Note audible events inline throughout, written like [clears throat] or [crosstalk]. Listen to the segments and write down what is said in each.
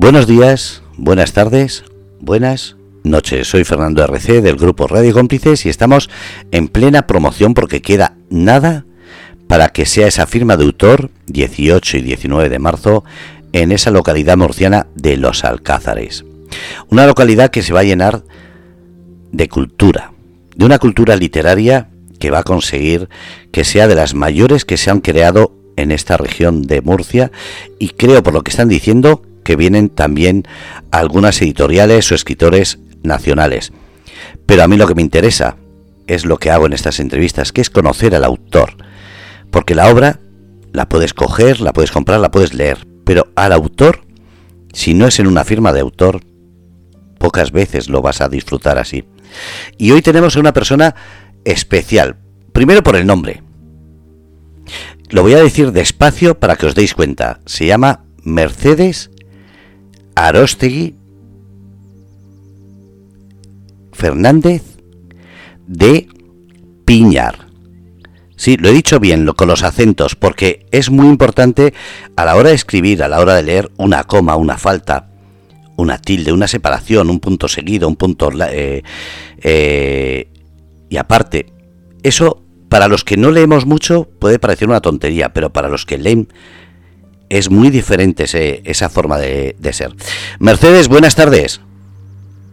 Buenos días, buenas tardes, buenas noches. Soy Fernando RC del grupo Radio Cómplices y estamos en plena promoción porque queda nada para que sea esa firma de autor 18 y 19 de marzo en esa localidad murciana de Los Alcázares. Una localidad que se va a llenar de cultura, de una cultura literaria que va a conseguir que sea de las mayores que se han creado en esta región de Murcia y creo por lo que están diciendo que vienen también algunas editoriales o escritores nacionales. Pero a mí lo que me interesa es lo que hago en estas entrevistas, que es conocer al autor. Porque la obra la puedes coger, la puedes comprar, la puedes leer. Pero al autor, si no es en una firma de autor, pocas veces lo vas a disfrutar así. Y hoy tenemos a una persona especial. Primero por el nombre. Lo voy a decir despacio para que os deis cuenta. Se llama Mercedes Arostegui Fernández de Piñar. Sí, lo he dicho bien, con los acentos, porque es muy importante a la hora de escribir, a la hora de leer, una coma, una falta, una tilde, una separación, un punto seguido, un punto... Eh, eh, y aparte, eso para los que no leemos mucho puede parecer una tontería, pero para los que leen es muy diferente esa forma de, ser. Mercedes, buenas tardes.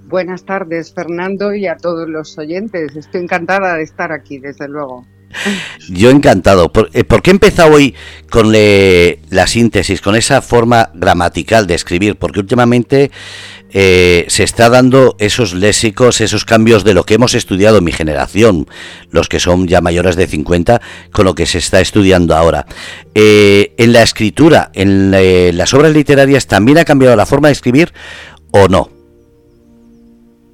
Buenas tardes, Fernando, y a todos los oyentes. Estoy encantada de estar aquí, desde luego. Yo encantado. ¿Por, eh, qué he empezado hoy con la síntesis, con esa forma gramatical de escribir? Porque últimamente eh, se está dando esos léxicos, esos cambios de lo que hemos estudiado mi generación, los que son ya mayores de 50, con lo que se está estudiando ahora. Eh, en la escritura, en las obras literarias, ¿también ha cambiado la forma de escribir o no?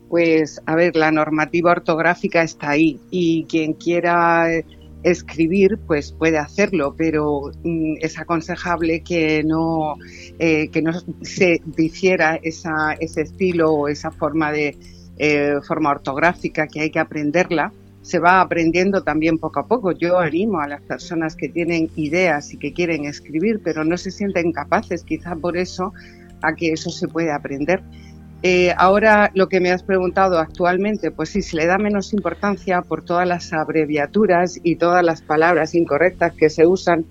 Pues, a ver, la normativa ortográfica está ahí y quien quiera escribir, pues puede hacerlo, pero mm, es aconsejable que no, eh, que no se difiera esa, ese estilo o esa forma de eh, forma ortográfica que hay que aprenderla. Se va aprendiendo también poco a poco. Yo animo a las personas que tienen ideas y que quieren escribir, pero no se sienten capaces, quizá por eso, a que eso se puede aprender. Eh, ahora lo que me has preguntado actualmente, pues sí, se le da menos importancia por todas las abreviaturas y todas las palabras incorrectas que se usan,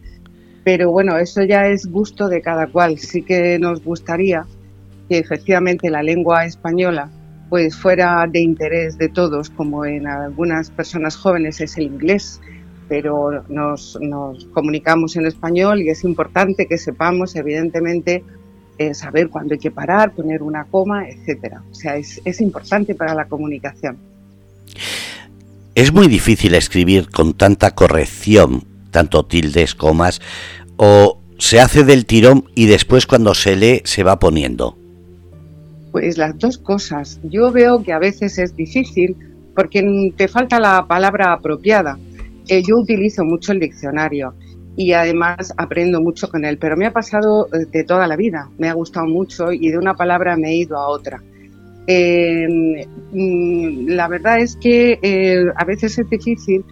pero bueno, eso ya es gusto de cada cual. Sí que nos gustaría que efectivamente la lengua española pues fuera de interés de todos, como en algunas personas jóvenes es el inglés, pero nos, nos comunicamos en español y es importante que sepamos, evidentemente, eh, saber cuándo hay que parar, poner una coma, etcétera. O sea, es, es importante para la comunicación. Es muy difícil escribir con tanta corrección, tanto tildes, comas, o se hace del tirón y después cuando se lee se va poniendo. Pues las dos cosas. Yo veo que a veces es difícil porque te falta la palabra apropiada. Eh, yo utilizo mucho el diccionario y además aprendo mucho con él. Pero me ha pasado eh, de toda la vida, me ha gustado mucho y de una palabra me he ido a otra. Em, mm, la verdad es que eh, a veces es difícil,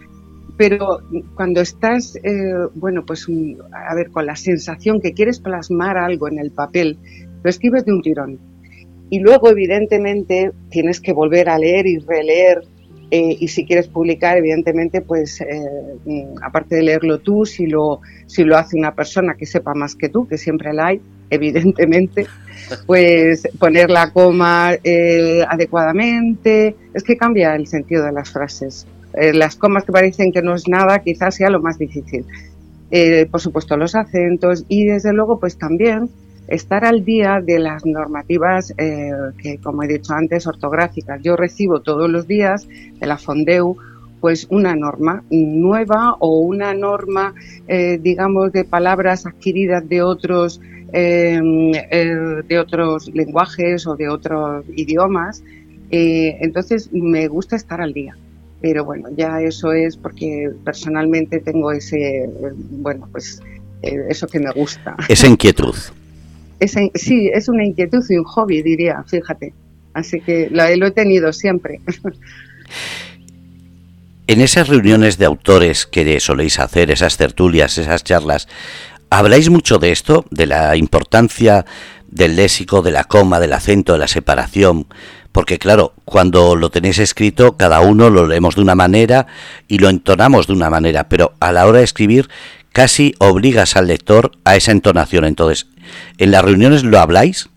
pero cuando estás, eh, bueno, pues mm, a ver, con la sensación que quieres plasmar algo en el papel, lo escribes de un tirón. Y luego, evidentemente, tienes que volver a leer y releer eh, y si quieres publicar, evidentemente, pues eh, mm, aparte de leerlo tú, si lo, si lo hace una persona que sepa más que tú, que siempre la hay, evidentemente, [laughs] pues poner la coma eh, adecuadamente, es que cambia el sentido de las frases. las comas que parecen que no es nada, quizás sea lo más difícil. por supuesto, los acentos y desde luego, pues también estar al día de las normativas eh, que, como he dicho antes, ortográficas. Yo recibo todos los días de la Fondeu pues una norma nueva o una norma, eh, digamos, de palabras adquiridas de otros, em, eh, de otros lenguajes o de otros idiomas. entonces me gusta estar al día. Pero bueno, ya eso es porque personalmente tengo ese, bueno, pues eso que me gusta. Esa inquietud sí, es una inquietud y un hobby, diría, fíjate. Así que lo, he tenido siempre. En esas reuniones de autores que soléis hacer, esas tertulias, esas charlas, ¿Habláis mucho de esto, de la importancia del léxico, de la coma, del acento, de la separación? Porque claro, cuando lo tenéis escrito, cada uno lo leemos de una manera y lo entonamos de una manera, pero a la hora de escribir casi obligas al lector a esa entonación. Entonces, ¿en las reuniones lo habláis?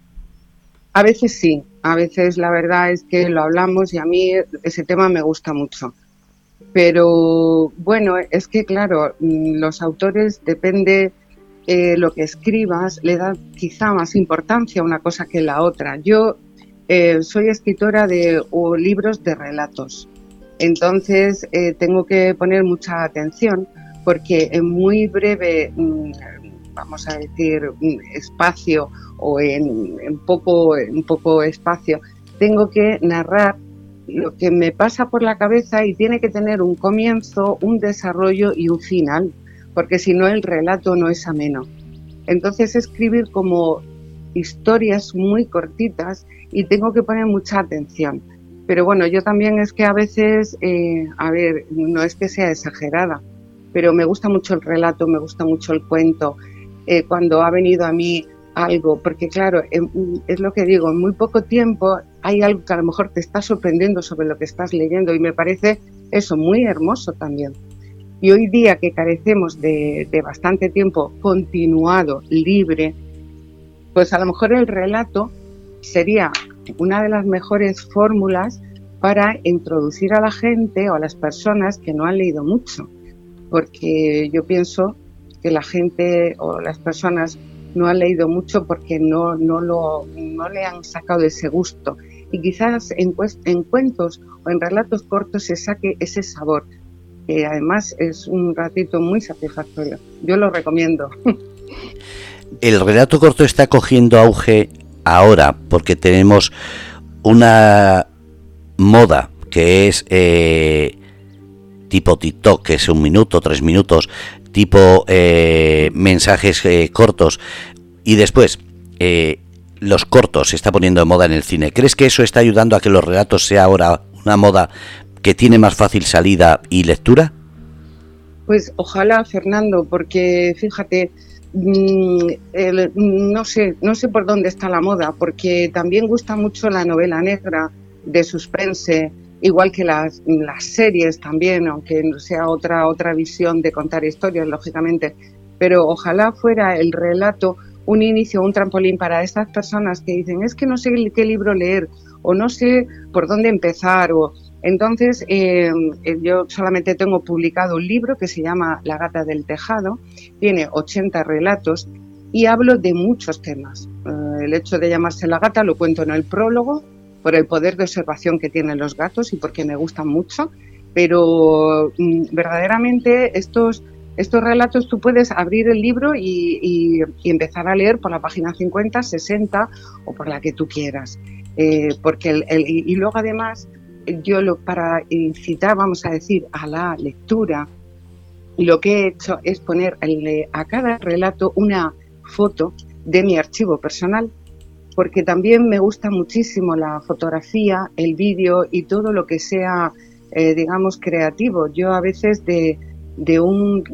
A veces sí, a veces la verdad es que lo hablamos y a mí ese tema me gusta mucho. Pero bueno, es que claro, mm, los autores depende eh, lo que escribas, le da quizá más importancia una cosa que la otra. Yo eh, soy escritora de libros de relatos, entonces eh, tengo que poner mucha atención porque en muy breve, mm, vamos a decir, mm, espacio o en, poco, en poco espacio, tengo que narrar lo que me pasa por la cabeza y tiene que tener un comienzo, un desarrollo y un final, porque si no el relato no es ameno. Entonces escribir como historias muy cortitas y tengo que poner mucha atención. Pero bueno, yo también es que a veces, eh, a ver, no es que sea exagerada, pero me gusta mucho el relato, me gusta mucho el cuento. Eh, cuando ha venido a mí algo, porque claro, es lo que digo, en muy poco tiempo hay algo que a lo mejor te está sorprendiendo sobre lo que estás leyendo y me parece eso muy hermoso también. Y hoy día que carecemos de, de bastante tiempo continuado, libre, pues a lo mejor el relato sería una de las mejores fórmulas para introducir a la gente o a las personas que no han leído mucho, porque yo pienso que la gente o las personas no han leído mucho porque no, no, lo, no le han sacado ese gusto. Y quizás en, en cuentos o en relatos cortos se saque ese sabor, que además es un ratito muy satisfactorio. Yo lo recomiendo. [laughs] el relato corto está cogiendo auge ahora porque tenemos una moda que es eh, tipo TikTok, que es un minuto, tres minutos, tipo eh, mensajes eh, cortos y después los cortos se está poniendo de moda en el cine. ¿Crees que eso está ayudando a que los relatos sea ahora una moda que tiene más fácil salida y lectura? Pues ojalá, Fernando, porque fíjate, Mm, no sé, no sé por dónde está la moda, porque también gusta mucho la novela negra de suspense, igual que las, series también, aunque sea otra, otra visión de contar historias, lógicamente. Pero ojalá fuera el relato un inicio, un trampolín para esas personas que dicen, es que no sé qué libro leer, o no sé por dónde empezar, o entonces, eh, eh, yo solamente tengo publicado un libro que se llama La gata del tejado, tiene 80 relatos y hablo de muchos temas. Eh, el hecho de llamarse la gata lo cuento en el prólogo por el poder de observación que tienen los gatos y porque me gustan mucho, pero mm, verdaderamente estos, estos relatos tú puedes abrir el libro y, empezar a leer por la página 50, 60 o por la que tú quieras. porque el, y luego además yo lo, para incitar, vamos a decir, a la lectura, lo que he hecho es poner a cada relato una foto de mi archivo personal, porque también me gusta muchísimo la fotografía, el vídeo y todo lo que sea, eh, digamos, creativo. Yo a veces de, un,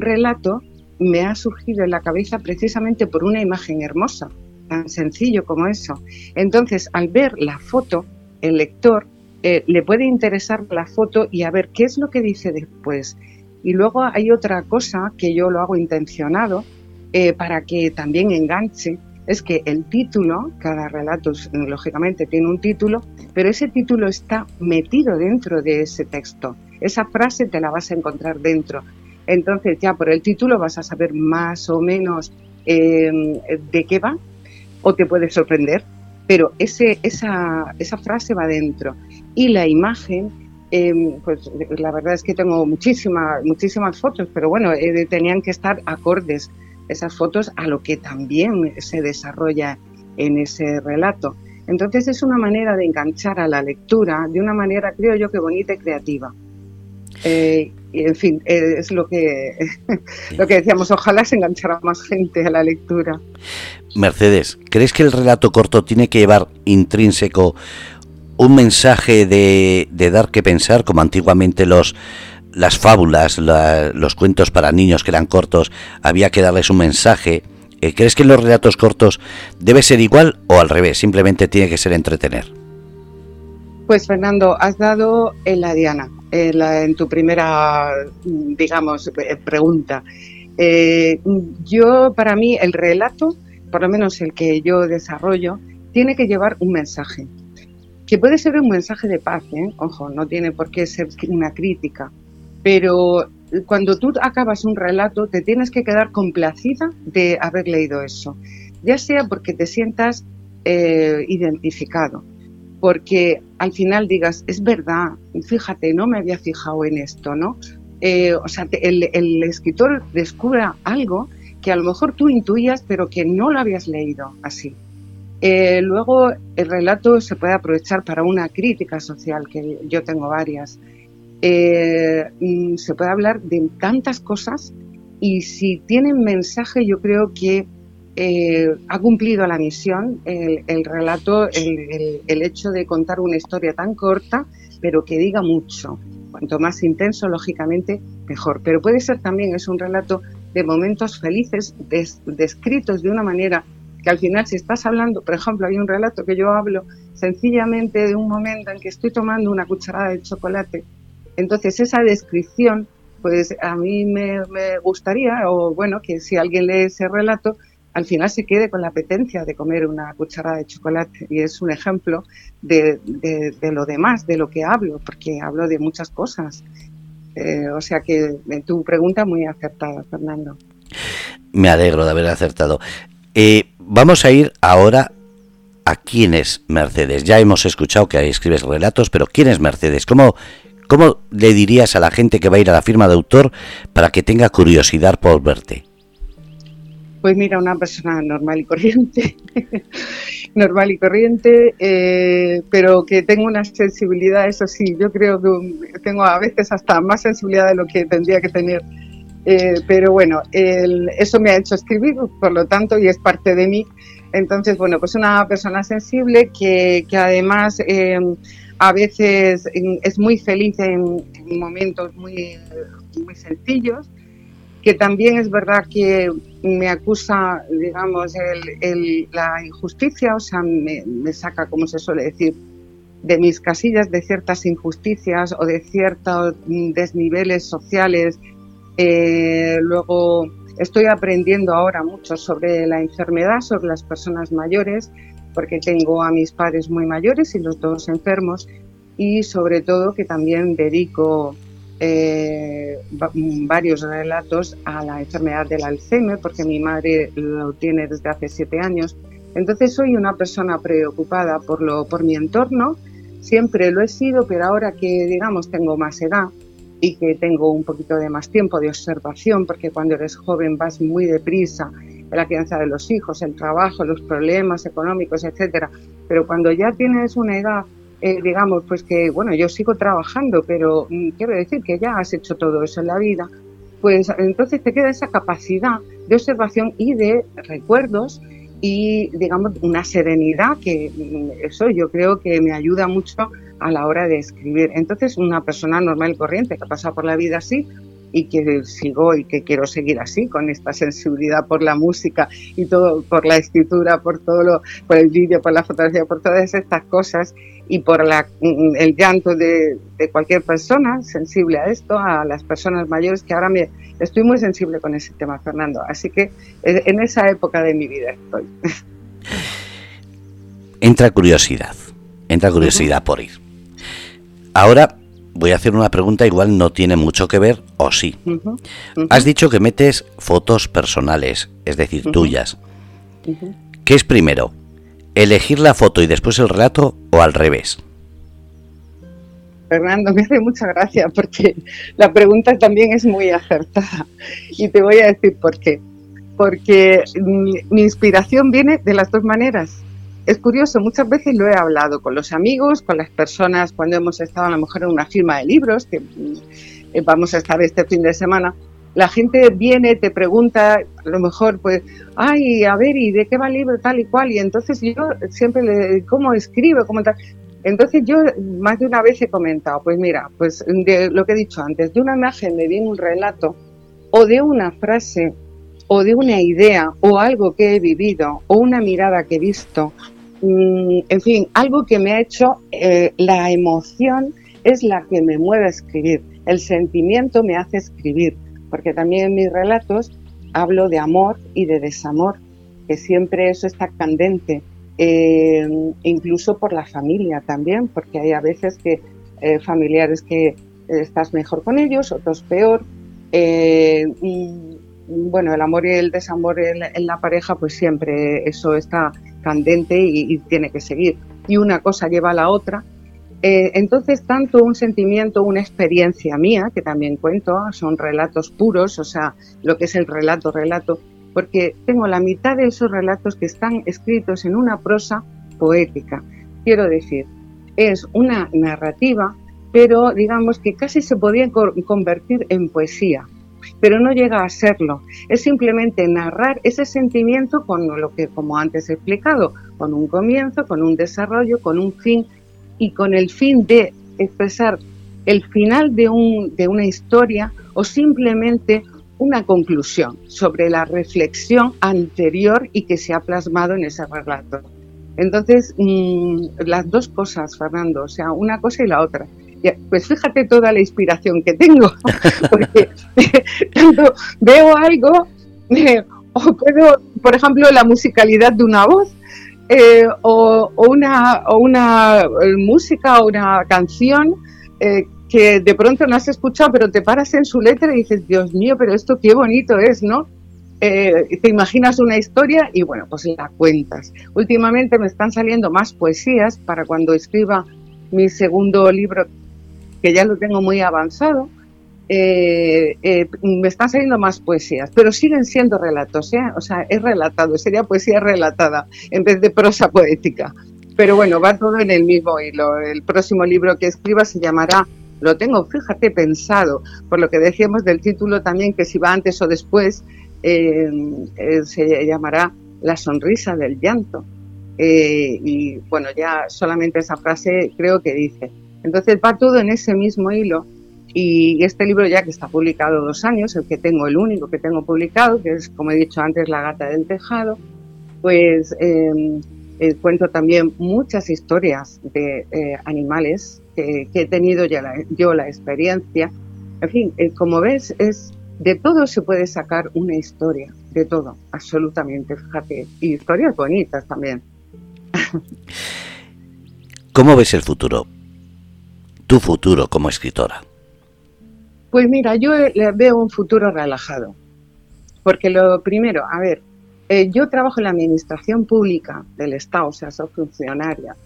relato me ha surgido en la cabeza precisamente por una imagen hermosa, tan sencillo como eso. Entonces, al ver la foto, el lector eh, le puede interesar la foto y a ver qué es lo que dice después. Y luego hay otra cosa que yo lo hago intencionado eh, para que también enganche, es que el título, cada relato lógicamente tiene un título, pero ese título está metido dentro de ese texto. Esa frase te la vas a encontrar dentro. Entonces ya por el título vas a saber más o menos eh, de qué va o te puede sorprender, pero ese, esa, esa frase va dentro y la imagen, em, pues la verdad es que tengo muchísimas, muchísimas fotos, pero bueno, eh, tenían que estar acordes esas fotos a lo que también se desarrolla en ese relato. Entonces es una manera de enganchar a la lectura de una manera, creo yo, que bonita y creativa. Eh, en fin, eh, es lo que, [laughs] lo que decíamos, ojalá se enganchara más gente a la lectura. Mercedes, ¿crees que el relato corto tiene que llevar intrínseco un mensaje de, dar que pensar, como antiguamente los, las fábulas, los cuentos para niños que eran cortos, había que darles un mensaje. Eh, ¿Crees que en los relatos cortos debe ser igual o al revés? Simplemente tiene que ser entretener. Pues Fernando, has dado en la diana, en, tu primera, digamos, eh, pregunta. Eh, yo, para mí, el relato, por lo menos el que yo desarrollo, tiene que llevar un mensaje, que puede ser un mensaje de paz, ¿eh? ojo, no tiene por qué ser una crítica, pero cuando tú acabas un relato te tienes que quedar complacida de haber leído eso, ya sea porque te sientas identificado, porque al final digas, es verdad, fíjate, no me había fijado en esto, ¿no? Eh, o sea, el, escritor descubre algo que a lo mejor tú intuías, pero que no lo habías leído así. Eh, luego, el relato se puede aprovechar para una crítica social, que yo tengo varias. Eh, se puede hablar de tantas cosas y si tienen mensaje, yo creo que eh, ha cumplido la misión el, relato, el, hecho de contar una historia tan corta, pero que diga mucho. Cuanto más intenso, lógicamente, mejor. Pero puede ser también, es un relato de momentos felices, descritos de una manera que al final, si estás hablando, por ejemplo, hay un relato que yo hablo sencillamente de un momento en que estoy tomando una cucharada de chocolate. Entonces, esa descripción, pues a mí me, me gustaría, o bueno, que si alguien lee ese relato, al final se quede con la apetencia de comer una cucharada de chocolate. Y es un ejemplo de, lo demás, de lo que hablo, porque hablo de muchas cosas. Eh, o sea que eh, tu pregunta muy acertada, Fernando. Me alegro de haber acertado. Eh, vamos a ir ahora a quién es Mercedes. Ya hemos escuchado que escribes relatos, pero ¿quién es Mercedes? ¿Cómo, ¿Cómo le dirías a la gente que va a ir a la firma de autor para que tenga curiosidad por verte? Pues mira, una persona normal y corriente, [laughs] normal y corriente, eh, pero que tengo una sensibilidad, eso sí, yo creo que tengo a veces hasta más sensibilidad de lo que tendría que tener. Eh, pero bueno, eso me ha hecho escribir, por lo tanto, y es parte de mí. Entonces, bueno, pues una persona sensible que, que además eh, a veces es muy feliz en, momentos muy, muy sencillos, que también es verdad que me acusa, digamos, la injusticia, o sea, me, saca, como se suele decir, de mis casillas de ciertas injusticias o de ciertos desniveles sociales. Eh, luego estoy aprendiendo ahora mucho sobre la enfermedad, sobre las personas mayores, porque tengo a mis padres muy mayores y los dos enfermos, y sobre todo que también dedico eh, varios relatos a la enfermedad del Alzheimer, porque mi madre lo tiene desde hace siete años. Entonces soy una persona preocupada por, lo, por mi entorno, siempre lo he sido, pero ahora que digamos tengo más edad y que tengo un poquito de más tiempo de observación, porque cuando eres joven vas muy deprisa la crianza de los hijos, el trabajo, los problemas económicos, etcétera. Pero cuando ya tienes una edad eh, digamos, pues que, bueno, yo sigo trabajando, pero mm, quiero decir que ya has hecho todo eso en la vida, pues entonces te queda esa capacidad de observación y de recuerdos y, digamos, una serenidad que mm, eso yo creo que me ayuda mucho a la hora de escribir. Entonces, una persona normal y corriente que ha pasado por la vida así, y que sigo y que quiero seguir así, con esta sensibilidad por la música y todo, por la escritura, por todo lo, por el vídeo, por la fotografía, por todas estas cosas y por la, el llanto de, de, cualquier persona sensible a esto, a las personas mayores, que ahora me, estoy muy sensible con ese tema, Fernando. Así que eh, en esa época de mi vida estoy. Entra curiosidad, entra curiosidad por ir. Ahora voy a hacer una pregunta, igual no tiene mucho que ver, o sí. Has dicho que metes fotos personales, es decir, tuyas. ¿Qué es primero? ¿Elegir la foto y después el relato o al revés? Fernando, me hace mucha gracia porque la pregunta también es muy acertada. Y te voy a decir por qué. Porque mi inspiración viene de las dos maneras es curioso, muchas veces lo he hablado con los amigos, con las personas cuando hemos estado a lo mejor en una firma de libros, que eh, vamos a estar este fin de semana. La gente viene, te pregunta, a lo mejor, pues, ay, a ver, ¿y de qué va el libro tal y cual? Y entonces yo siempre le ¿cómo escribe? ¿Cómo tal? Entonces yo más de una vez he comentado, pues mira, pues de lo que he dicho antes, de una imagen me viene un relato o de una frase o de una idea o algo que he vivido o una mirada que he visto, mm, en fin, algo que me ha hecho, eh, la emoción es la que me mueve a escribir, el sentimiento me hace escribir, porque también en mis relatos hablo de amor y de desamor, que siempre eso está candente, eh, incluso por la familia también, porque hay a veces que eh, familiares que estás mejor con ellos, otros peor, y bueno, el amor y el desamor en, la pareja, pues siempre eso está candente y, tiene que seguir. Y una cosa lleva a la otra. Eh, entonces, tanto un sentimiento, una experiencia mía, que también cuento, son relatos puros, o sea, lo que es el relato, relato, porque tengo la mitad de esos relatos que están escritos en una prosa poética. Quiero decir, es una narrativa, pero digamos que casi se podía convertir en poesía pero no llega a serlo. Es simplemente narrar ese sentimiento con lo que, como antes he explicado, con un comienzo, con un desarrollo, con un fin y con el fin de expresar el final de, un, de una historia o simplemente una conclusión sobre la reflexión anterior y que se ha plasmado en ese relato. Entonces, mm, las dos cosas, Fernando, o sea, una cosa y la otra. Pues fíjate toda la inspiración que tengo, [laughs] porque [laughs] veo algo, eh, o puedo, por ejemplo, la musicalidad de una voz, eh, o, una, o una eh, música o una canción que de pronto no has escuchado, pero te paras en su letra y dices, Dios mío, pero esto qué bonito es, ¿no? te imaginas una historia y bueno, pues la cuentas. Últimamente me están saliendo más poesías para cuando escriba mi segundo libro que ya lo tengo muy avanzado, eh, eh, me están saliendo más poesías, pero siguen siendo relatos, ¿eh? o sea, es relatado, sería poesía relatada en vez de prosa poética. Pero bueno, va todo en el mismo hilo. El próximo libro que escriba se llamará, lo tengo, fíjate, pensado, por lo que decíamos del título también, que si va antes o después, se llamará La sonrisa del llanto. y bueno, ya solamente esa frase creo que dice, entonces va todo en ese mismo hilo y este libro ya que está publicado dos años, el que tengo, el único que tengo publicado, que es como he dicho antes, La gata del tejado, pues em, eh, cuento también muchas historias de eh, animales que, he tenido ya yo la experiencia. En fin, eh, como ves, es de todo se puede sacar una historia, de todo, absolutamente, fíjate, y historias bonitas también. ¿Cómo ves el futuro? Tu futuro como escritora? Pues mira, yo veo un futuro relajado. Porque lo primero, a ver, eh, yo trabajo en la administración pública del Estado, o sea, soy funcionaria.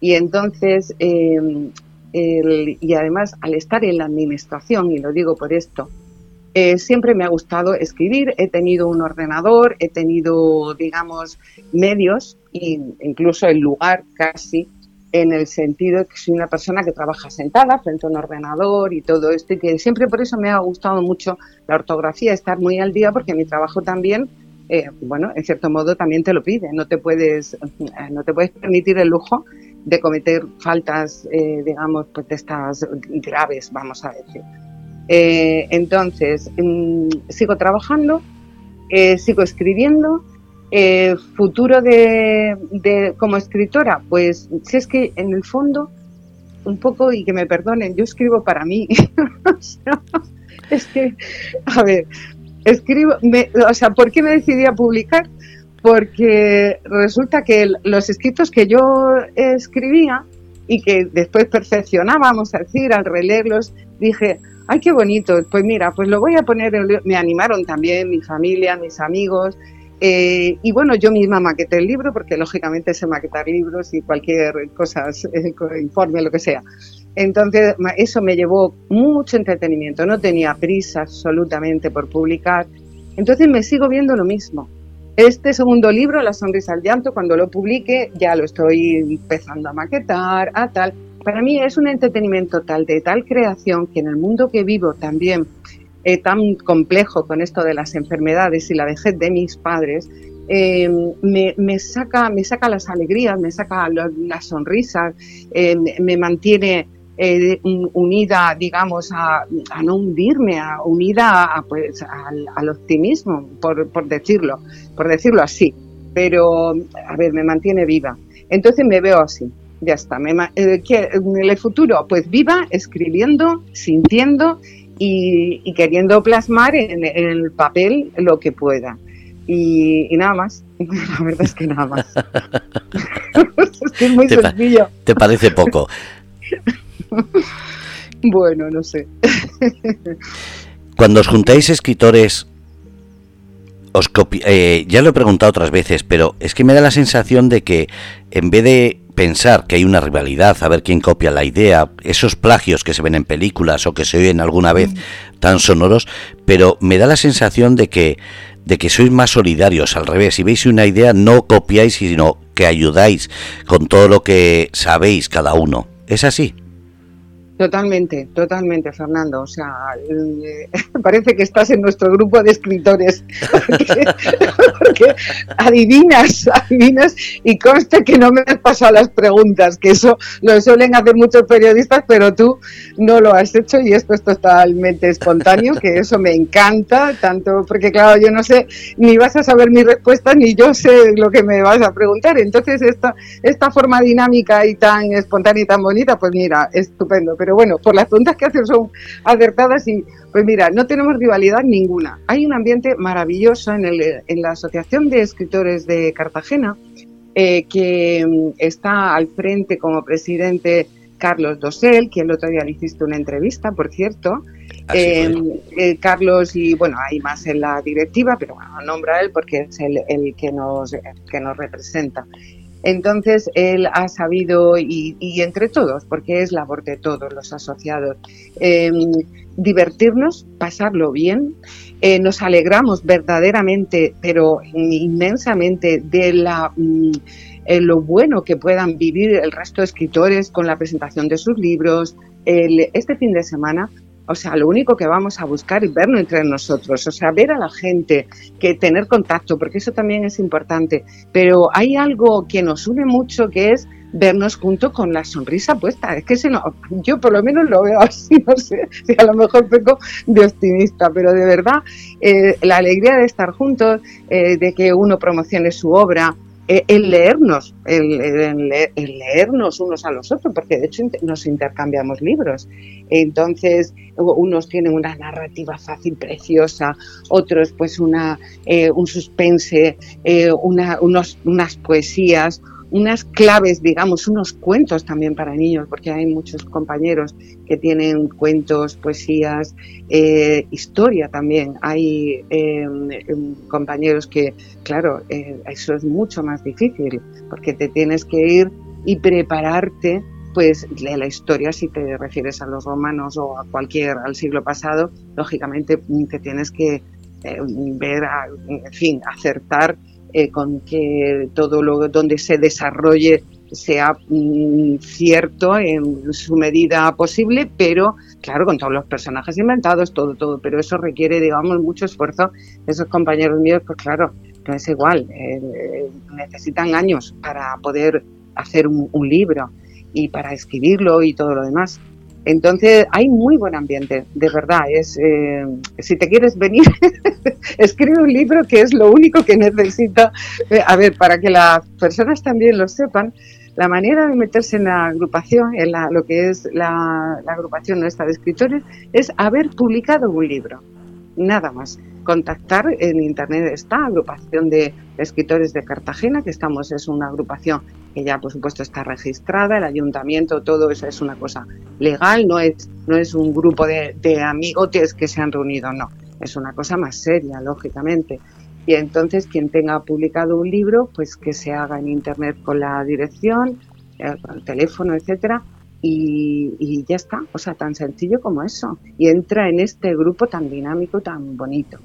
Y entonces, em, y además al estar en la administración, y lo digo por esto, eh, siempre me ha gustado escribir, he tenido un ordenador, he tenido, digamos, medios, e incluso el lugar casi en el sentido que soy una persona que trabaja sentada frente a un ordenador y todo esto, y que siempre por eso me ha gustado mucho la ortografía, estar muy al día, porque mi trabajo también, eh, bueno, en cierto modo también te lo pide, no te puedes, eh, no te puedes permitir el lujo de cometer faltas, eh, digamos, pues de estas graves, vamos a decir. entonces, mm, sigo trabajando, sigo escribiendo, eh, futuro de, como escritora, pues si es que en el fondo, un poco, y que me perdonen, yo escribo para mí. [laughs] es que, a ver, escribo, o sea, ¿por qué me decidí a publicar? Porque resulta que los escritos que yo escribía y que después perfeccionaba, vamos a decir, al releerlos, dije, ay, qué bonito, pues mira, pues lo voy a poner, me animaron también mi familia, mis amigos, eh, y bueno, yo misma maqueté el libro, porque lógicamente sé maquetar libros y cualquier cosa, eh, informe, lo que sea. Entonces, eso me llevó mucho entretenimiento. No tenía prisa absolutamente por publicar. Entonces, me sigo viendo lo mismo. Este segundo libro, La sonrisa al llanto, cuando lo publique, ya lo estoy empezando a maquetar, a tal. Para mí es un entretenimiento tal, de tal creación, que en el mundo que vivo también eh, tan complejo con esto de las enfermedades y la vejez de mis padres, eh, me, saca, me saca las alegrías, me saca las sonrisas, eh, me mantiene eh, unida, digamos, a, no hundirme, a, unida a, pues, al, optimismo, por, por, decirlo, por decirlo así. Pero, a ver, me mantiene viva. Entonces me veo así, ya está. Me, eh, en el futuro, pues viva, escribiendo, sintiendo y, queriendo plasmar en, el papel lo que pueda. Y, nada más. [laughs] La verdad es que nada más. [laughs] es muy sencillo. ¿Te parece poco? [laughs] bueno, no sé. Cuando os juntáis escritores, os eh, ya lo he preguntado otras veces, pero es que me da la sensación de que en vez de pensar que hay una rivalidad, a ver quién copia la idea, esos plagios que se ven en películas o que se oyen alguna vez mm. tan sonoros, pero me da la sensación de que de que sois más solidarios, al revés, si veis una idea no copiáis, sino que ayudáis con todo lo que sabéis cada uno. ¿Es así? Totalmente, totalmente, Fernando. O sea, eh, [laughs] parece que estás en nuestro grupo de escritores, [laughs] porque, adivinas, adivinas, y consta que no me has pasado las preguntas, que eso lo suelen hacer muchos periodistas, pero tú no lo has hecho y esto es totalmente espontáneo, que eso me encanta, tanto porque, claro, yo no sé, ni vas a saber mi respuesta, ni yo sé lo que me vas a preguntar. Entonces, esta, esta forma dinámica y tan espontánea y tan bonita, pues mira, estupendo. Pero bueno, por las preguntas que hacen son acertadas y pues mira, no tenemos rivalidad ninguna. Hay un ambiente maravilloso en, el, en la Asociación de Escritores de Cartagena, eh, que mm, está al frente como presidente Carlos Dosel, que el otro día le hiciste una entrevista, por cierto. Eh, eh, Carlos, y bueno, hay más en la directiva, pero bueno, nombra él porque es el, el que, nos, que nos representa. Entonces él ha sabido, y, entre todos, porque es labor de todos los asociados, em, divertirnos, pasarlo bien. Eh, nos alegramos verdaderamente, pero inmensamente, de mm, eh, lo bueno que puedan vivir el resto de escritores con la presentación de sus libros. este fin de semana o sea, lo único que vamos a buscar es vernos entre nosotros, o sea, ver a la gente, que tener contacto, porque eso también es importante. Pero hay algo que nos une mucho que es vernos juntos con la sonrisa puesta. Es que se no, yo por lo menos lo veo [laughs] así, no sé, si a lo mejor peco de optimista, pero de verdad eh, la alegría de estar juntos, eh, de que uno promocione su obra, el leernos, el, leernos unos a los otros, porque de hecho nos intercambiamos libros. Entonces, unos tienen una narrativa fácil, preciosa, otros pues una, eh, un suspense, eh, unas poesías, unas claves, digamos, unos cuentos también para niños, porque hay muchos compañeros que tienen cuentos, poesías, eh, historia también. Hay em, em, compañeros que, claro, eh, eso es mucho más difícil, porque te tienes que ir y prepararte pues de la historia, si te refieres a los romanos o a cualquier, al siglo pasado, lógicamente te tienes que eh, ver, en fin, acertar eh, con que todo lo donde se desarrolle sea mm, cierto en su medida posible, pero claro, con todos los personajes inventados, todo, todo, pero eso requiere, digamos, mucho esfuerzo. Esos compañeros míos, pues claro, no es igual, eh, necesitan años para poder hacer un libro y para escribirlo y todo lo demás. Entonces hay muy buen ambiente, de verdad. Es eh, si te quieres venir, [laughs] escribe un libro que es lo único que necesita. Eh, a ver, para que las personas también lo sepan, la manera de meterse en la agrupación, en la, lo que es la, la agrupación nuestra de escritores, es haber publicado un libro, nada más contactar en internet está agrupación de escritores de Cartagena que estamos es una agrupación que ya por supuesto está registrada el ayuntamiento todo eso es una cosa legal no es no es un grupo de, de amigotes que se han reunido no es una cosa más seria lógicamente y entonces quien tenga publicado un libro pues que se haga en internet con la dirección eh, con el teléfono etcétera y, ya está, o sea, tan sencillo como eso. Y entra en este grupo tan dinámico, tan bonito.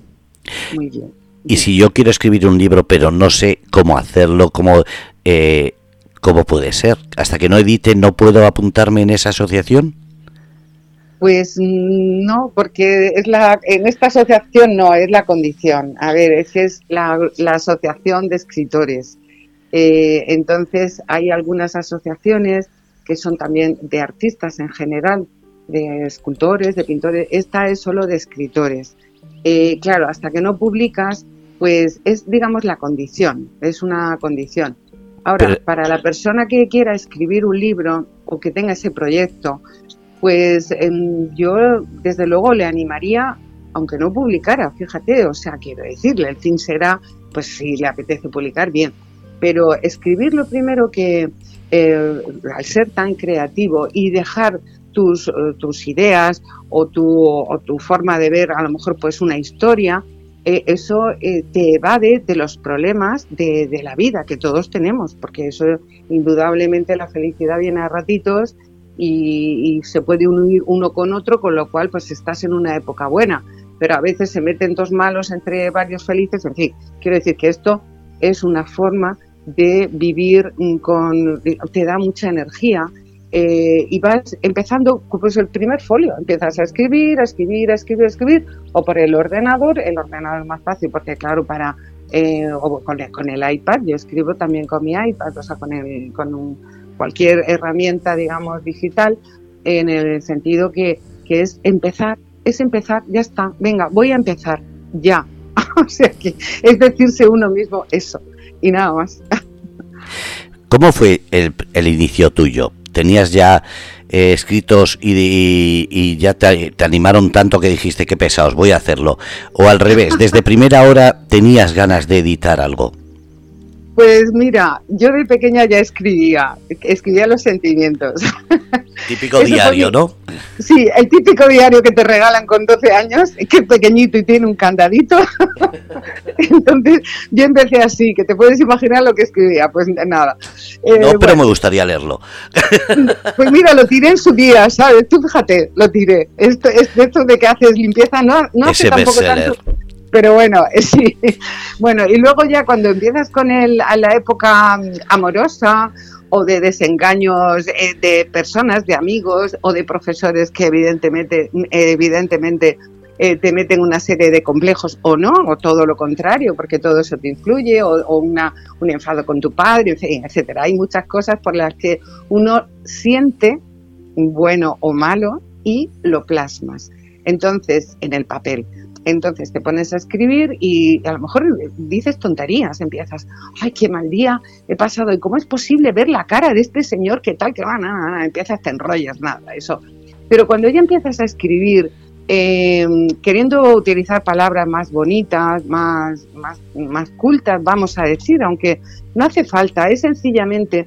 Muy bien. Y si yo quiero escribir un libro, pero no sé cómo hacerlo, cómo, eh, cómo puede ser, hasta que no edite, no puedo apuntarme en esa asociación. Pues mm, no, porque es la, en esta asociación no, es la condición. A ver, es que es la, asociación de escritores. Eh, entonces hay algunas asociaciones que son también de artistas en general, de escultores, de pintores. Esta es solo de escritores. Eh, claro, hasta que no publicas, pues es, digamos, la condición, es una condición. Ahora, para la persona que quiera escribir un libro o que tenga ese proyecto, pues em, yo desde luego le animaría, aunque no publicara, fíjate, o sea, quiero decirle, el fin será, pues si le apetece publicar, bien, pero escribir lo primero que, eh, al ser tan creativo y dejar tus, eh, tus ideas o tu, o tu forma de ver a lo mejor pues una historia, eh, eso te evade de los problemas de, de, la vida que todos tenemos, porque eso indudablemente la felicidad viene a ratitos y, se puede unir uno con otro, con lo cual pues estás en una época buena, pero a veces se meten dos malos entre varios felices, en fin, quiero decir que esto es una forma de vivir con, te da mucha energía eh, y vas empezando, pues el primer folio, empiezas a escribir, a escribir, a escribir, a escribir, o por el ordenador, el ordenador es más fácil porque claro, para, eh, o con el, con el iPad, yo escribo también con mi iPad, o sea, con, el, con un cualquier herramienta, digamos, digital, en el sentido que, que es empezar, es empezar, ya está, venga, voy a empezar, ya. [laughs] o sea que es decirse uno mismo eso y nada más. ¿Cómo fue el, el inicio tuyo? ¿Tenías ya eh, escritos y, ya te, te, animaron tanto que dijiste que pesados, voy a hacerlo? ¿O al revés, desde primera hora tenías ganas de editar algo? Pues mira, yo de pequeña ya escribía, escribía los sentimientos. Típico diario, ¿no? Sí, el típico diario que te regalan con 12 años, que es pequeñito y tiene un candadito. [laughs] Entonces yo empecé así, que te puedes imaginar lo que escribía, pues nada. Eh, no, pero me gustaría leerlo. [laughs] Pues mira, lo tiré en su día, ¿sabes? Tú fíjate, lo tiré. Esto, esto de que haces limpieza, no, no hace tampoco tanto pero bueno, [laughs] sí. Bueno, y luego ya cuando empiezas con el, a la época amorosa o de desengaños eh, de personas, de amigos o de profesores que evidentemente, evidentemente eh, te meten una serie de complejos o no, o todo lo contrario, porque todo eso te influye, o, una, un enfado con tu padre, etcétera. Hay muchas cosas por las que uno siente bueno o malo y lo plasmas. Entonces, en el papel. Entonces te pones a escribir y a lo mejor dices tonterías, empiezas, ay, qué mal día he pasado y cómo es posible ver la cara de este señor que tal, que va, nada, nada, empiezas, te enrollas, nada, eso. Pero cuando ya empiezas a escribir, em, queriendo utilizar palabras más bonitas, más, más, más cultas, vamos a decir, aunque no hace falta, es sencillamente,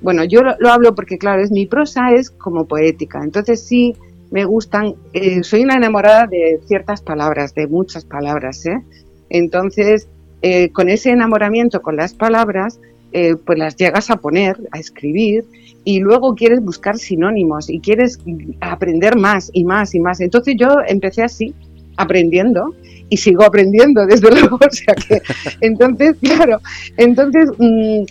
bueno, yo lo hablo porque claro, es mi prosa es como poética, entonces sí me gustan, eh, soy una enamorada de ciertas palabras, de muchas palabras, ¿eh? Entonces, eh, con ese enamoramiento con las palabras, pues las llegas a poner, a escribir, y luego quieres buscar sinónimos y quieres aprender más y más y más. Entonces yo empecé así, aprendiendo, y sigo aprendiendo, desde [laughs] luego. O sea que, entonces, claro, entonces, mm,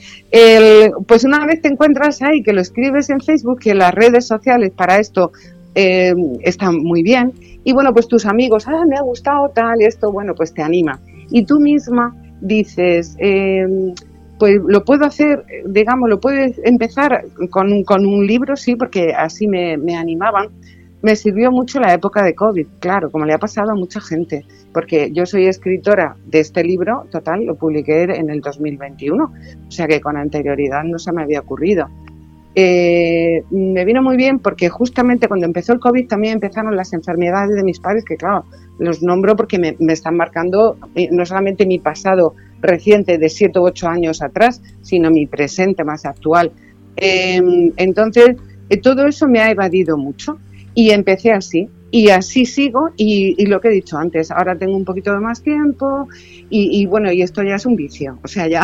pues una vez te encuentras ahí, que lo escribes en Facebook, que las redes sociales para esto eh, está muy bien. Y bueno, pues tus amigos, ah, me ha gustado tal, y esto, bueno, pues te anima. Y tú misma dices, em, pues lo puedo hacer, digamos, lo puedes empezar con con un libro, sí, porque así me, me animaban. Me sirvió mucho la época de COVID, claro, como le ha pasado a mucha gente, porque yo soy escritora de este libro, total, lo publiqué en el 2021, o sea que con anterioridad no se me había ocurrido. Eh, me vino muy bien porque justamente cuando empezó el COVID también empezaron las enfermedades de mis padres, que claro, los nombro porque me, están marcando eh, no solamente mi pasado reciente de 7 u 8 años atrás, sino mi presente más actual. Em, entonces, eh, todo eso me ha evadido mucho y empecé así. Y así sigo y, lo que he dicho antes, ahora tengo un poquito de más tiempo y, bueno, y esto ya es un vicio, [laughs] o sea, ya,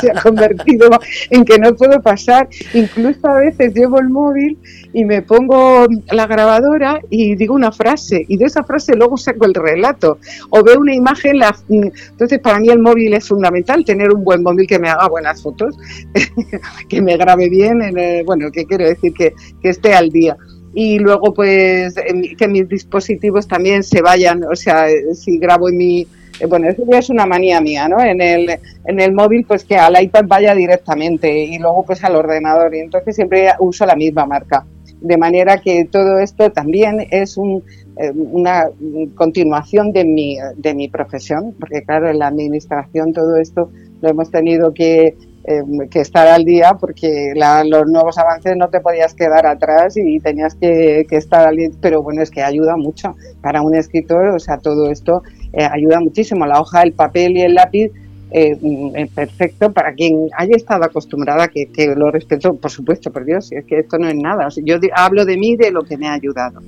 se ha convertido en que no puedo pasar, incluso a veces llevo el móvil y me pongo la grabadora y digo una frase y de esa frase luego saco el relato o veo una imagen, la, entonces para mí el móvil es fundamental, tener un buen móvil que me haga buenas fotos, [laughs] que me grabe bien, en bueno, que quiero decir que, que esté al día. Y luego pues que mis dispositivos también se vayan, o sea, si grabo en mi eh, bueno, eso es una manía mía, ¿no? En el, en el móvil, pues que al iPad vaya directamente y luego pues al ordenador. Y entonces siempre uso la misma marca. De manera que todo esto también es un, eh, una continuación de mi, de mi profesión, porque claro, en la administración todo esto lo hemos tenido que, eh, que estar al día porque los nuevos avances no te podías quedar atrás y tenías que, estar al día, pero bueno, es que ayuda mucho para un escritor, o sea, todo esto eh, ayuda muchísimo. La hoja, el papel y el lápiz, eh, mm, perfecto para quien haya estado acostumbrada, que, que, lo respeto, por supuesto, por Dios, es que esto no es nada. yo hablo de mí, de lo que me ha ayudado.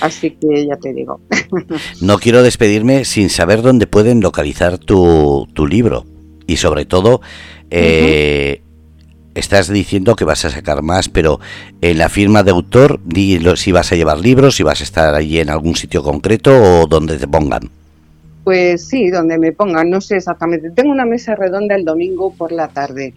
Así que ya te digo. [laughs] No quiero despedirme sin saber dónde pueden localizar tu, tu libro y sobre todo... Eh, estás diciendo que vas a sacar más, pero en la firma de autor, di si vas a llevar libros, si vas a estar allí en algún sitio concreto o donde te pongan. Pues sí, donde me pongan, no sé exactamente. Tengo una mesa redonda el domingo por la tarde.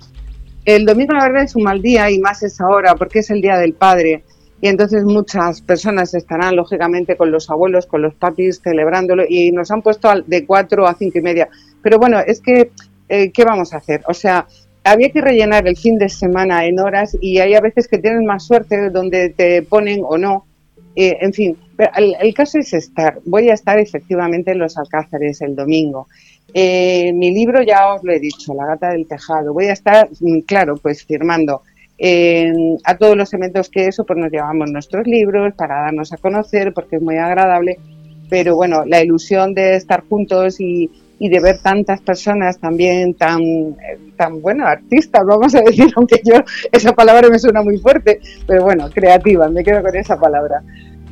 El domingo la verdad es un mal día y más es ahora porque es el Día del Padre y entonces muchas personas estarán lógicamente con los abuelos, con los papis celebrándolo y nos han puesto de cuatro a cinco y media. Pero bueno, es que, eh, ¿qué vamos a hacer? O sea, había que rellenar el fin de semana en horas y hay a veces que tienen más suerte donde te ponen o no eh, en fin, el, caso es estar. Voy a estar efectivamente en los Alcázares el domingo. Eh, mi libro ya os lo he dicho, La gata del tejado. Voy a estar, mm, claro, pues firmando a todos los eventos que eso, pues nos llevamos nuestros libros para darnos a conocer, porque es muy agradable. Pero bueno, la ilusión de estar juntos y, de ver tantas personas también tan, tan bueno, artistas, vamos a decir, [laughs] aunque yo esa palabra me suena muy fuerte, pero bueno, creativa, me quedo con esa palabra.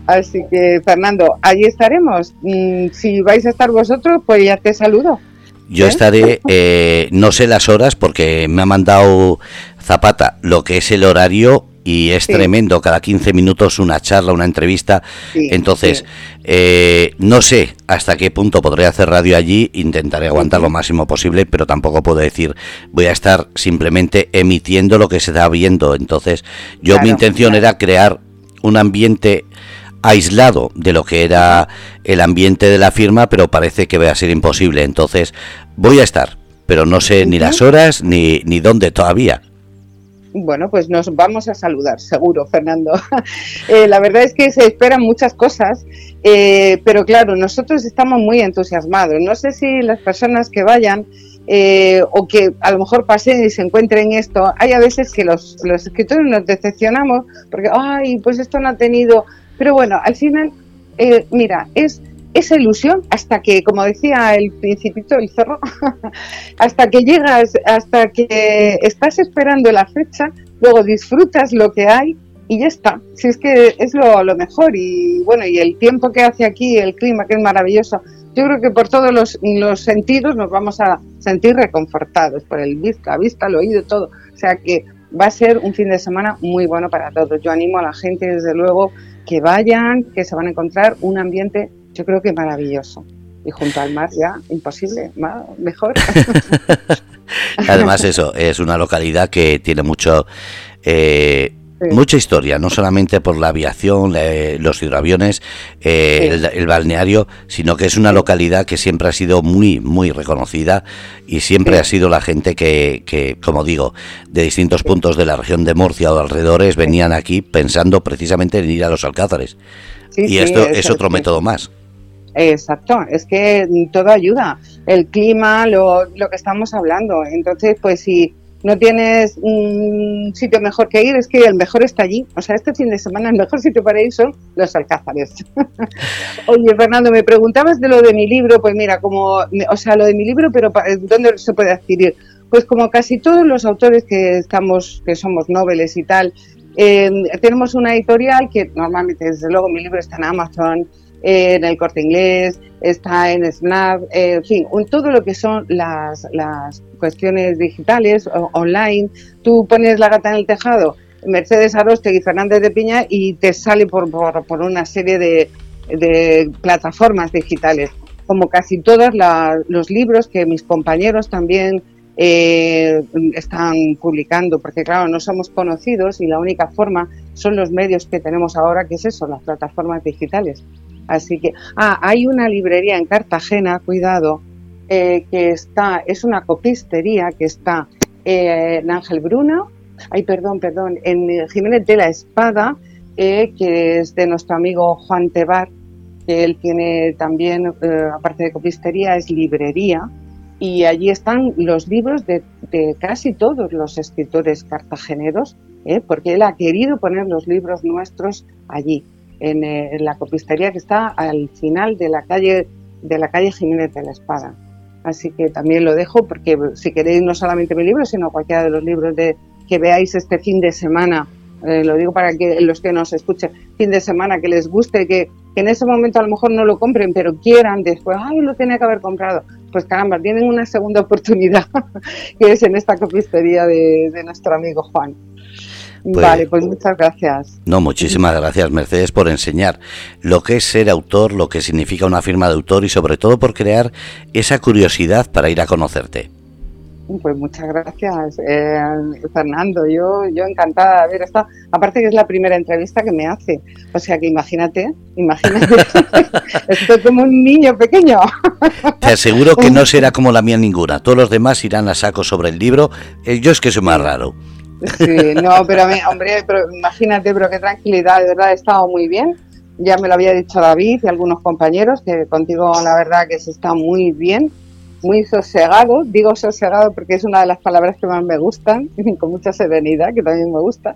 Así que, Fernando, allí estaremos. Mm, si vais a estar vosotros, pues ya te saludo. Yo ¿Eh? estaré, eh, no sé las horas, porque me ha mandado Zapata lo que es el horario y es tremendo, cada 15 minutos una charla, una entrevista. Entonces, eh, no sé hasta qué punto podré hacer radio allí, intentaré aguantar lo máximo posible, pero tampoco puedo decir, voy a estar simplemente emitiendo lo que se está viendo. Entonces, yo mi intención era crear un ambiente aislado de lo que era el ambiente de la firma, pero parece que va a ser imposible. Entonces, voy a estar, pero no sé ni las horas ni, ni dónde todavía. Bueno, pues nos vamos a saludar, seguro, Fernando. [laughs] Eh, la verdad es que se esperan muchas cosas, eh, pero claro, nosotros estamos muy entusiasmados. No sé si las personas que vayan eh, o que a lo mejor pasen y se encuentren esto, hay a veces que los, los escritores nos decepcionamos porque, ay, pues esto no ha tenido pero bueno, al final, eh, mira, es esa ilusión hasta que, como decía el principito, el zorro, [laughs] hasta que llegas, hasta que estás esperando la fecha, luego disfrutas lo que hay y ya está. Si es que es lo, mejor y bueno, y el tiempo que hace aquí, el clima que es maravilloso, yo creo que por todos los, los sentidos nos vamos a sentir reconfortados, por el vista, la vista, el oído, todo. O sea que va a ser un fin de semana muy bueno para todos. Yo animo a la gente, desde luego, que vayan, que se van a encontrar un ambiente, yo creo que maravilloso. Y junto al mar ya, imposible, mejor. [laughs] Además eso, es una localidad que tiene mucho... Eh, mucha historia, no solamente por la aviación, los hidroaviones, eh, el, balneario, sino que es una localidad que siempre ha sido muy, muy reconocida y siempre ha sido la gente que, que, como digo, de distintos puntos de la región de Murcia o alrededores venían aquí pensando precisamente en ir a los Alcázares. y esto es otro método más. Exacto, es que todo ayuda, el clima, lo, lo que estamos hablando. Entonces, pues si no tienes un sitio mejor que ir, es que el mejor está allí. O sea, este fin de semana el mejor sitio para ir son los Alcázares. [laughs] Oye, Fernando, me preguntabas de lo de mi libro, pues mira, como, o sea, lo de mi libro, pero ¿dónde se puede adquirir? Pues como casi todos los autores que estamos, que somos noveles y tal, eh, tenemos una editorial que normalmente, desde luego, mi libro está en Amazon, en el corte inglés, está en Snap, eh, en fin, todo lo que son las, cuestiones digitales, online. Tú pones la gata en el tejado, Mercedes Aroste y Fernández de Piña y te sale por, por, una serie de, de, plataformas digitales. Como casi todos los libros que mis compañeros también eh, están publicando, porque claro, no somos conocidos y la única forma son los medios que tenemos ahora, que es eso, las plataformas digitales. Así que, ah, hay una librería en Cartagena, cuidado, eh, que está, es una copistería que está eh, en Ángel Bruno, ay, perdón, perdón, en Jiménez de la Espada, que es de nuestro amigo Juan Tebar, que él tiene también, aparte de copistería, es librería, y allí están los libros de, casi todos los escritores cartageneros, ¿eh? porque él ha querido poner los libros nuestros allí, en, eh, en, la copistería que está al final de la calle de la calle Jiménez de la Espada. Así que también lo dejo porque si queréis no solamente mi libro, sino cualquiera de los libros de, que veáis este fin de semana eh, lo digo para que los que nos escuchen fin de semana, que les guste, que, en ese momento a lo mejor no lo compren, pero quieran después, ay, lo tenía que haber comprado. Pues caramba, tienen una segunda oportunidad, [laughs] que es en esta copistería de, nuestro amigo Juan. Pues vale, pues muchas gracias. No, muchísimas gracias, Mercedes, por enseñar lo que es ser autor, lo que significa una firma de autor y sobre todo por crear esa curiosidad para ir a conocerte. Pues muchas gracias, eh, Fernando. Yo, yo encantada de haber estado. Aparte que es la primera entrevista que me hace. O sea que imagínate, imagínate. [laughs] Estoy como un niño pequeño. Te aseguro que [laughs] no será como la mía ninguna. Todos los demás irán a saco sobre el libro. Eh, yo es que soy más raro. Sí, no, pero hombre, pero imagínate, pero qué tranquilidad, de verdad he estado muy bien. Ya me lo había dicho David y algunos compañeros, que contigo la verdad que se está muy bien muy sosegado, digo sosegado porque es una de las palabras que más me gustan, [laughs] con mucha serenidad, que también me gusta,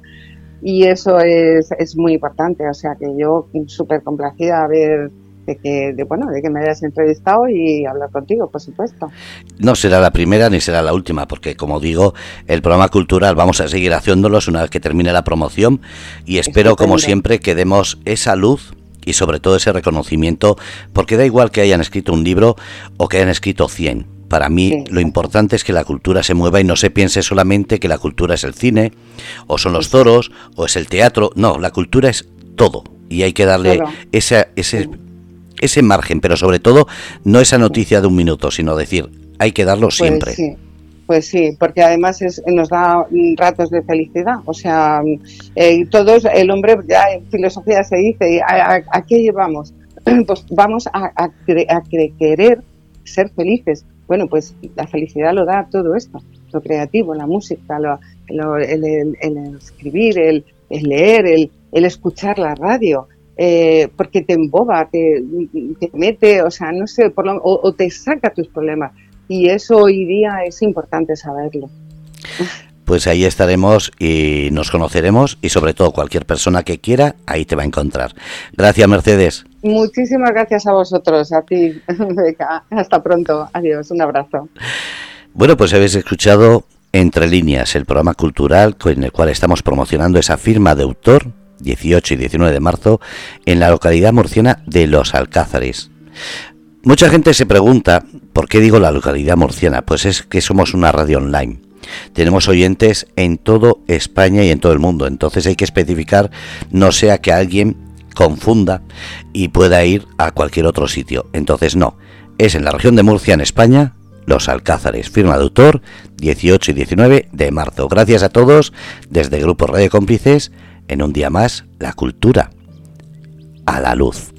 y eso es, es muy importante, o sea que yo súper complacida a ver de que, de, bueno, de que me hayas entrevistado y hablar contigo, por supuesto. No será la primera ni será la última, porque como digo, el programa cultural vamos a seguir haciéndolos una vez que termine la promoción y espero, como siempre, que demos esa luz y sobre todo ese reconocimiento, porque da igual que hayan escrito un libro o que hayan escrito 100. Para mí lo importante es que la cultura se mueva y no se piense solamente que la cultura es el cine, o son los toros, o es el teatro. No, la cultura es todo y hay que darle ese, ese, ese margen, pero sobre todo no esa noticia de un minuto, sino decir, hay que darlo pues siempre. Pues sí, porque además nos da ratos de felicidad. O sea, eh, todos, el hombre, ya en filosofía se dice, ¿a, qué llevamos? [clears throat] Pues vamos a, querer ser felices. Bueno, pues la felicidad lo da todo esto, lo creativo, la música, el, escribir, el, leer, el, escuchar la radio. Eh, porque te emboba, te, mete, o sea, no sé, por o te saca tus problemas y eso hoy día es importante saberlo. Pues ahí estaremos y nos conoceremos y sobre todo cualquier persona que quiera, ahí te va a encontrar. Gracias Mercedes. Muchísimas gracias a vosotros, a ti. [laughs] Hasta pronto. Adiós, un abrazo. Bueno, pues habéis escuchado Entre líneas, el programa cultural con el cual estamos promocionando esa firma de autor 18 y 19 de marzo en la localidad murciana de Los Alcázares. Mucha gente se pregunta, ¿por qué digo la localidad murciana? Pues es que somos una radio online. Tenemos oyentes en todo España y en todo el mundo, entonces hay que especificar, no sea que alguien confunda y pueda ir a cualquier otro sitio. Entonces no, es en la región de Murcia, en España, Los Alcázares, firma de autor, 18 y 19 de marzo. Gracias a todos desde Grupo Radio Cómplices, en un día más, la cultura a la luz.